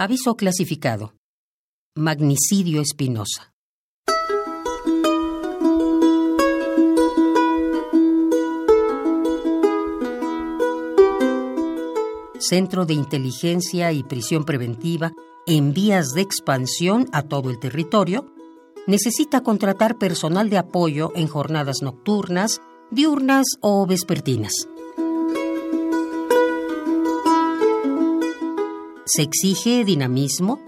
Aviso clasificado. Magnicidio Espinosa. Centro de Inteligencia y Prisión Preventiva en vías de expansión a todo el territorio, necesita contratar personal de apoyo en jornadas nocturnas, diurnas o vespertinas. Se exige dinamismo,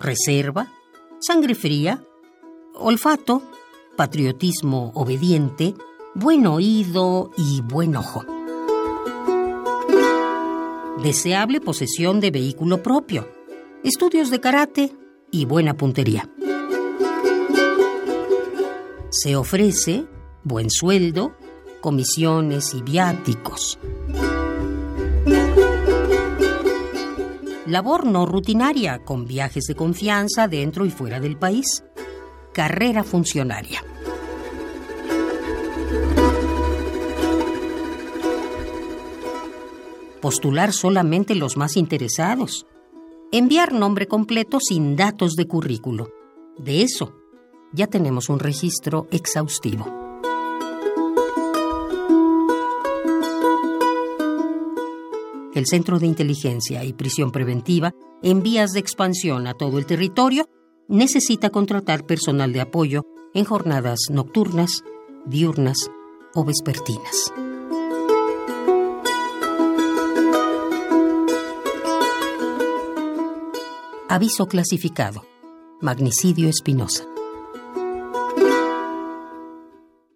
reserva, sangre fría, olfato, patriotismo obediente, buen oído y buen ojo. Deseable posesión de vehículo propio, estudios de karate y buena puntería. Se ofrece buen sueldo, comisiones y viáticos. Labor no rutinaria, con viajes de confianza dentro y fuera del país. Carrera funcionaria. Postular solamente los más interesados. Enviar nombre completo sin datos de currículo. De eso, ya tenemos un registro exhaustivo. El Centro de Inteligencia y Prisión Preventiva, en vías de expansión a todo el territorio, necesita contratar personal de apoyo en jornadas nocturnas, diurnas o vespertinas. Aviso clasificado. Magnicidio Espinosa.